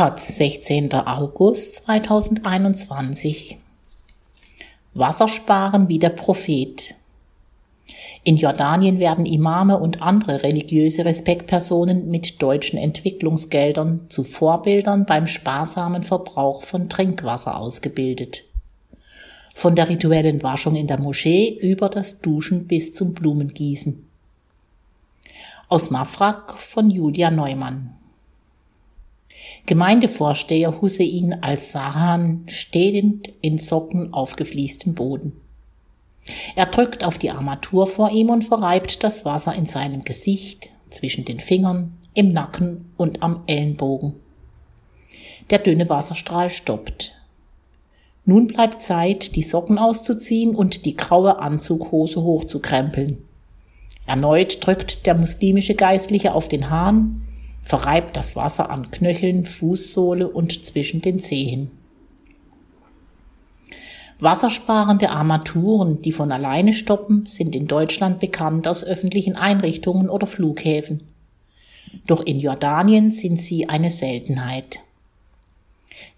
Taz 16. August 2021 Wassersparen wie der Prophet In Jordanien werden Imame und andere religiöse Respektpersonen mit deutschen Entwicklungsgeldern zu Vorbildern beim sparsamen Verbrauch von Trinkwasser ausgebildet. Von der rituellen Waschung in der Moschee über das Duschen bis zum Blumengießen. Aus Mafrak von Julia Neumann Gemeindevorsteher Hussein al-Sahan stehend in Socken auf gefliestem Boden. Er drückt auf die Armatur vor ihm und verreibt das Wasser in seinem Gesicht, zwischen den Fingern, im Nacken und am Ellenbogen. Der dünne Wasserstrahl stoppt. Nun bleibt Zeit, die Socken auszuziehen und die graue Anzughose hochzukrempeln. Erneut drückt der muslimische Geistliche auf den Hahn, verreibt das Wasser an Knöcheln, Fußsohle und zwischen den Zehen. Wassersparende Armaturen, die von alleine stoppen, sind in Deutschland bekannt aus öffentlichen Einrichtungen oder Flughäfen. Doch in Jordanien sind sie eine Seltenheit.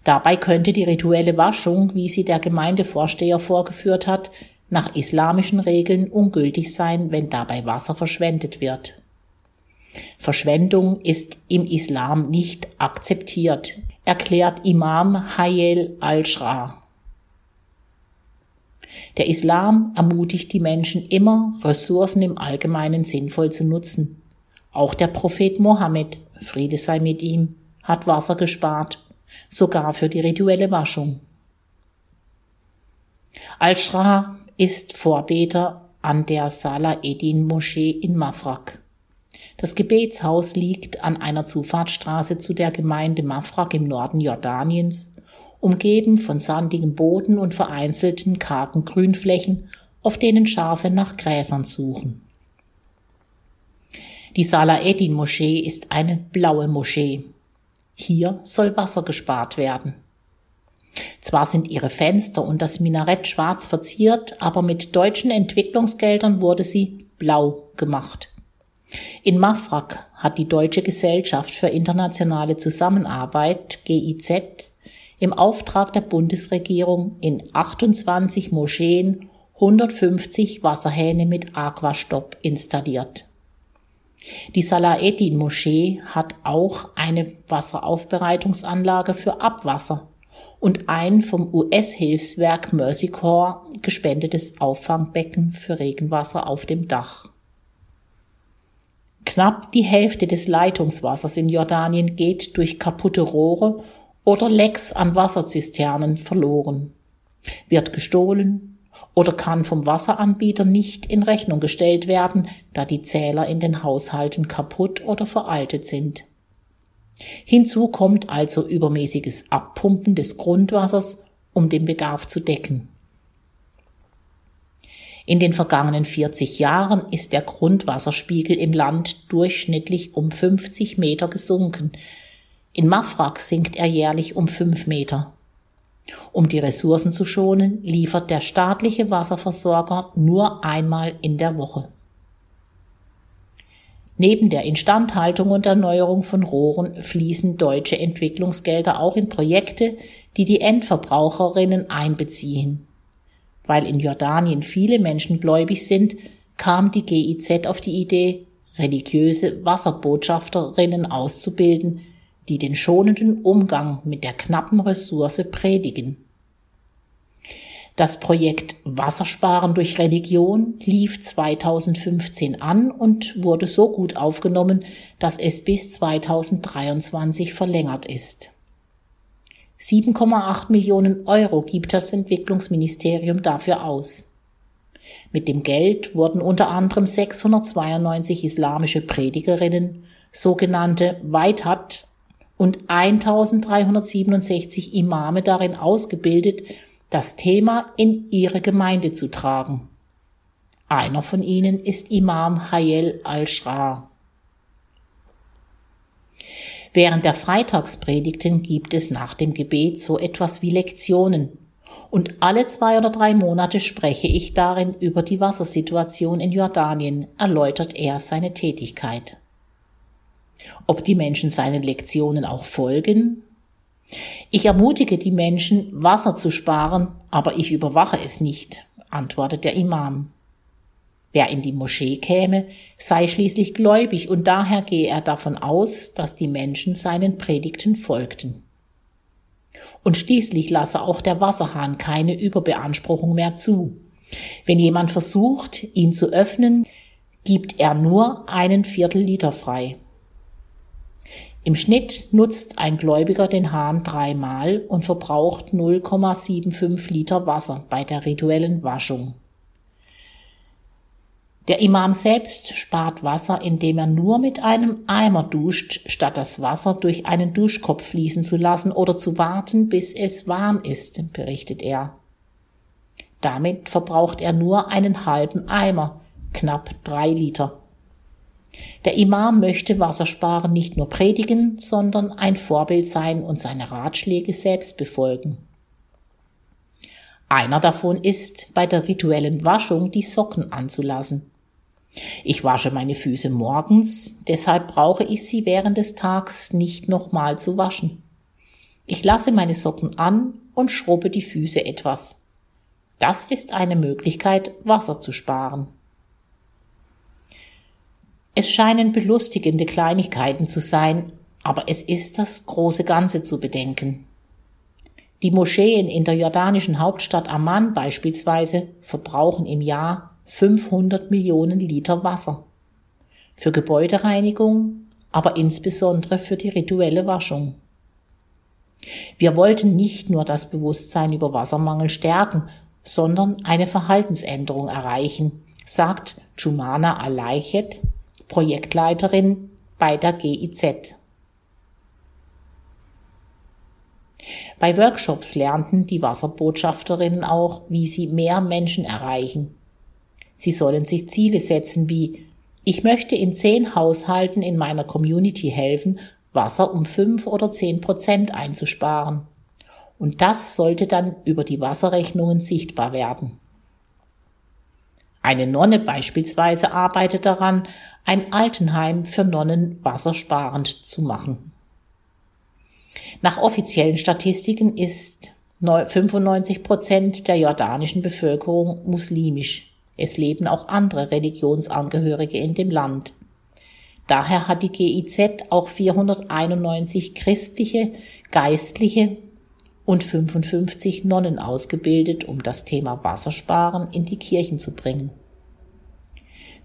Dabei könnte die rituelle Waschung, wie sie der Gemeindevorsteher vorgeführt hat, nach islamischen Regeln ungültig sein, wenn dabei Wasser verschwendet wird. Verschwendung ist im Islam nicht akzeptiert, erklärt Imam Hayel al-Shra. Der Islam ermutigt die Menschen immer, Ressourcen im Allgemeinen sinnvoll zu nutzen. Auch der Prophet Mohammed, Friede sei mit ihm, hat Wasser gespart, sogar für die rituelle Waschung. Al-Shra ist Vorbeter an der Salah Eddin Moschee in Mafraq. Das Gebetshaus liegt an einer Zufahrtsstraße zu der Gemeinde Mafraq im Norden Jordaniens, umgeben von sandigem Boden und vereinzelten kargen Grünflächen, auf denen Schafe nach Gräsern suchen. Die Salah Eddin Moschee ist eine blaue Moschee. Hier soll Wasser gespart werden. Zwar sind ihre Fenster und das Minarett schwarz verziert, aber mit deutschen Entwicklungsgeldern wurde sie blau gemacht. In Mafraq hat die Deutsche Gesellschaft für internationale Zusammenarbeit GIZ im Auftrag der Bundesregierung in 28 Moscheen 150 Wasserhähne mit Aquastopp installiert. Die Salaeddin Moschee hat auch eine Wasseraufbereitungsanlage für Abwasser und ein vom US-Hilfswerk Mercy Corps gespendetes Auffangbecken für Regenwasser auf dem Dach. Knapp die Hälfte des Leitungswassers in Jordanien geht durch kaputte Rohre oder Lecks an Wasserzisternen verloren, wird gestohlen oder kann vom Wasseranbieter nicht in Rechnung gestellt werden, da die Zähler in den Haushalten kaputt oder veraltet sind. Hinzu kommt also übermäßiges Abpumpen des Grundwassers, um den Bedarf zu decken. In den vergangenen 40 Jahren ist der Grundwasserspiegel im Land durchschnittlich um 50 Meter gesunken. In Mafraq sinkt er jährlich um 5 Meter. Um die Ressourcen zu schonen, liefert der staatliche Wasserversorger nur einmal in der Woche. Neben der Instandhaltung und Erneuerung von Rohren fließen deutsche Entwicklungsgelder auch in Projekte, die die Endverbraucherinnen einbeziehen. Weil in Jordanien viele Menschen gläubig sind, kam die GIZ auf die Idee, religiöse Wasserbotschafterinnen auszubilden, die den schonenden Umgang mit der knappen Ressource predigen. Das Projekt Wassersparen durch Religion lief 2015 an und wurde so gut aufgenommen, dass es bis 2023 verlängert ist. 7,8 Millionen Euro gibt das Entwicklungsministerium dafür aus. Mit dem Geld wurden unter anderem 692 islamische Predigerinnen, sogenannte Weithat, und 1367 Imame darin ausgebildet, das Thema in ihre Gemeinde zu tragen. Einer von ihnen ist Imam Hayel al-Shra. Während der Freitagspredigten gibt es nach dem Gebet so etwas wie Lektionen. Und alle zwei oder drei Monate spreche ich darin über die Wassersituation in Jordanien, erläutert er seine Tätigkeit. Ob die Menschen seinen Lektionen auch folgen? Ich ermutige die Menschen, Wasser zu sparen, aber ich überwache es nicht, antwortet der Imam. Wer in die Moschee käme, sei schließlich gläubig und daher gehe er davon aus, dass die Menschen seinen Predigten folgten. Und schließlich lasse auch der Wasserhahn keine Überbeanspruchung mehr zu. Wenn jemand versucht, ihn zu öffnen, gibt er nur einen Viertel Liter frei. Im Schnitt nutzt ein Gläubiger den Hahn dreimal und verbraucht 0,75 Liter Wasser bei der rituellen Waschung. Der Imam selbst spart Wasser, indem er nur mit einem Eimer duscht, statt das Wasser durch einen Duschkopf fließen zu lassen oder zu warten, bis es warm ist, berichtet er. Damit verbraucht er nur einen halben Eimer, knapp drei Liter. Der Imam möchte Wassersparen nicht nur predigen, sondern ein Vorbild sein und seine Ratschläge selbst befolgen. Einer davon ist, bei der rituellen Waschung die Socken anzulassen. Ich wasche meine Füße morgens, deshalb brauche ich sie während des Tags nicht nochmal zu waschen. Ich lasse meine Socken an und schrubbe die Füße etwas. Das ist eine Möglichkeit, Wasser zu sparen. Es scheinen belustigende Kleinigkeiten zu sein, aber es ist das große Ganze zu bedenken. Die Moscheen in der jordanischen Hauptstadt Amman beispielsweise verbrauchen im Jahr 500 Millionen Liter Wasser. Für Gebäudereinigung, aber insbesondere für die rituelle Waschung. Wir wollten nicht nur das Bewusstsein über Wassermangel stärken, sondern eine Verhaltensänderung erreichen, sagt Jumana Aleichet, Projektleiterin bei der GIZ. Bei Workshops lernten die Wasserbotschafterinnen auch, wie sie mehr Menschen erreichen, Sie sollen sich Ziele setzen wie ich möchte in zehn Haushalten in meiner Community helfen, Wasser um fünf oder zehn Prozent einzusparen. Und das sollte dann über die Wasserrechnungen sichtbar werden. Eine Nonne beispielsweise arbeitet daran, ein Altenheim für Nonnen wassersparend zu machen. Nach offiziellen Statistiken ist 95 Prozent der jordanischen Bevölkerung muslimisch. Es leben auch andere Religionsangehörige in dem Land. Daher hat die GIZ auch 491 christliche, geistliche und 55 Nonnen ausgebildet, um das Thema Wassersparen in die Kirchen zu bringen.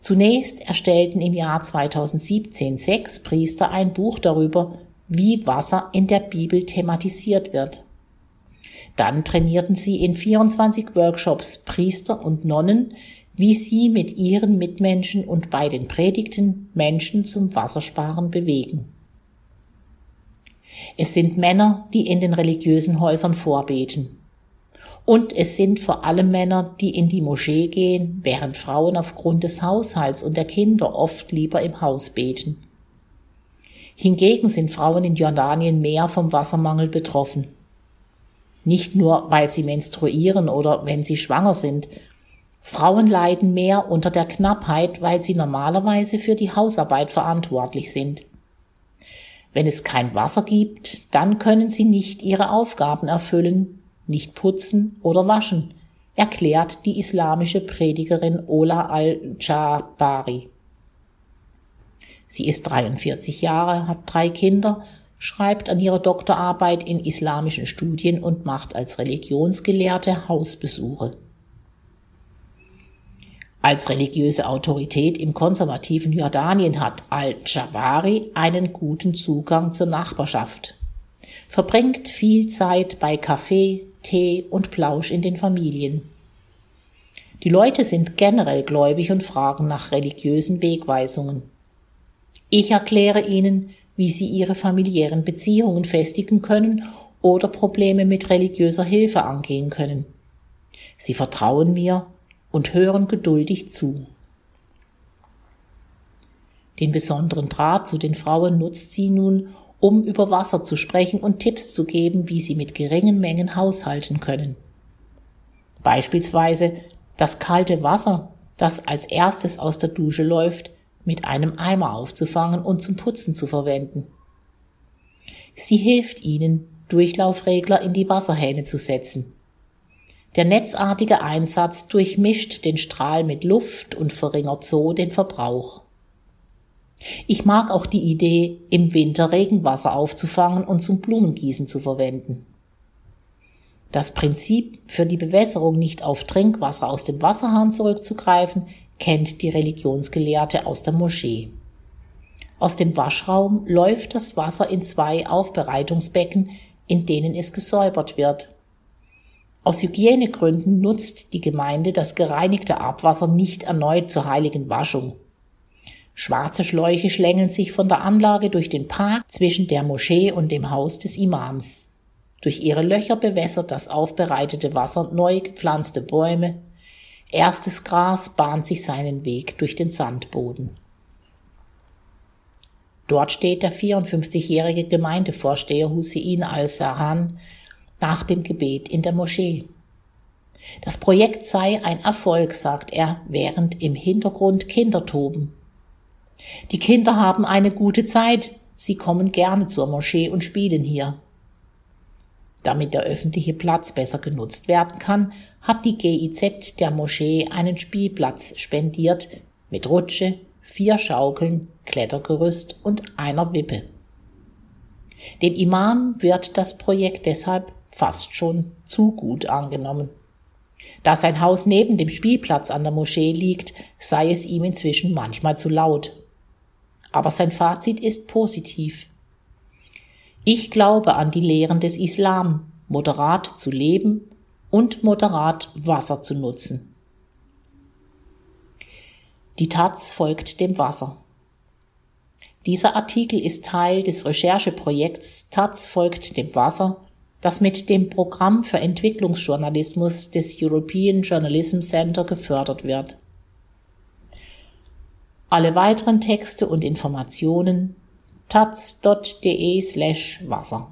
Zunächst erstellten im Jahr 2017 sechs Priester ein Buch darüber, wie Wasser in der Bibel thematisiert wird. Dann trainierten sie in 24 Workshops Priester und Nonnen, wie sie mit ihren Mitmenschen und bei den Predigten Menschen zum Wassersparen bewegen. Es sind Männer, die in den religiösen Häusern vorbeten. Und es sind vor allem Männer, die in die Moschee gehen, während Frauen aufgrund des Haushalts und der Kinder oft lieber im Haus beten. Hingegen sind Frauen in Jordanien mehr vom Wassermangel betroffen. Nicht nur, weil sie menstruieren oder wenn sie schwanger sind, Frauen leiden mehr unter der Knappheit, weil sie normalerweise für die Hausarbeit verantwortlich sind. Wenn es kein Wasser gibt, dann können sie nicht ihre Aufgaben erfüllen, nicht putzen oder waschen, erklärt die islamische Predigerin Ola al-Jabari. Sie ist 43 Jahre, hat drei Kinder, schreibt an ihrer Doktorarbeit in islamischen Studien und macht als Religionsgelehrte Hausbesuche. Als religiöse Autorität im konservativen Jordanien hat al-Jabari einen guten Zugang zur Nachbarschaft, verbringt viel Zeit bei Kaffee, Tee und Plausch in den Familien. Die Leute sind generell gläubig und fragen nach religiösen Wegweisungen. Ich erkläre ihnen, wie sie ihre familiären Beziehungen festigen können oder Probleme mit religiöser Hilfe angehen können. Sie vertrauen mir und hören geduldig zu. Den besonderen Draht zu den Frauen nutzt sie nun, um über Wasser zu sprechen und Tipps zu geben, wie sie mit geringen Mengen haushalten können. Beispielsweise das kalte Wasser, das als erstes aus der Dusche läuft, mit einem Eimer aufzufangen und zum Putzen zu verwenden. Sie hilft ihnen, Durchlaufregler in die Wasserhähne zu setzen. Der netzartige Einsatz durchmischt den Strahl mit Luft und verringert so den Verbrauch. Ich mag auch die Idee, im Winter Regenwasser aufzufangen und zum Blumengießen zu verwenden. Das Prinzip, für die Bewässerung nicht auf Trinkwasser aus dem Wasserhahn zurückzugreifen, kennt die Religionsgelehrte aus der Moschee. Aus dem Waschraum läuft das Wasser in zwei Aufbereitungsbecken, in denen es gesäubert wird. Aus Hygienegründen nutzt die Gemeinde das gereinigte Abwasser nicht erneut zur heiligen Waschung. Schwarze Schläuche schlängeln sich von der Anlage durch den Park zwischen der Moschee und dem Haus des Imams. Durch ihre Löcher bewässert das aufbereitete Wasser neu gepflanzte Bäume. Erstes Gras bahnt sich seinen Weg durch den Sandboden. Dort steht der 54-jährige Gemeindevorsteher Hussein al-Sahan nach dem Gebet in der Moschee. Das Projekt sei ein Erfolg, sagt er, während im Hintergrund Kinder toben. Die Kinder haben eine gute Zeit, sie kommen gerne zur Moschee und spielen hier. Damit der öffentliche Platz besser genutzt werden kann, hat die GIZ der Moschee einen Spielplatz spendiert mit Rutsche, vier Schaukeln, Klettergerüst und einer Wippe. Dem Imam wird das Projekt deshalb fast schon zu gut angenommen. Da sein Haus neben dem Spielplatz an der Moschee liegt, sei es ihm inzwischen manchmal zu laut. Aber sein Fazit ist positiv. Ich glaube an die Lehren des Islam, moderat zu leben und moderat Wasser zu nutzen. Die Taz folgt dem Wasser. Dieser Artikel ist Teil des Rechercheprojekts Taz folgt dem Wasser das mit dem Programm für Entwicklungsjournalismus des European Journalism Center gefördert wird. Alle weiteren Texte und Informationen taz.de slash Wasser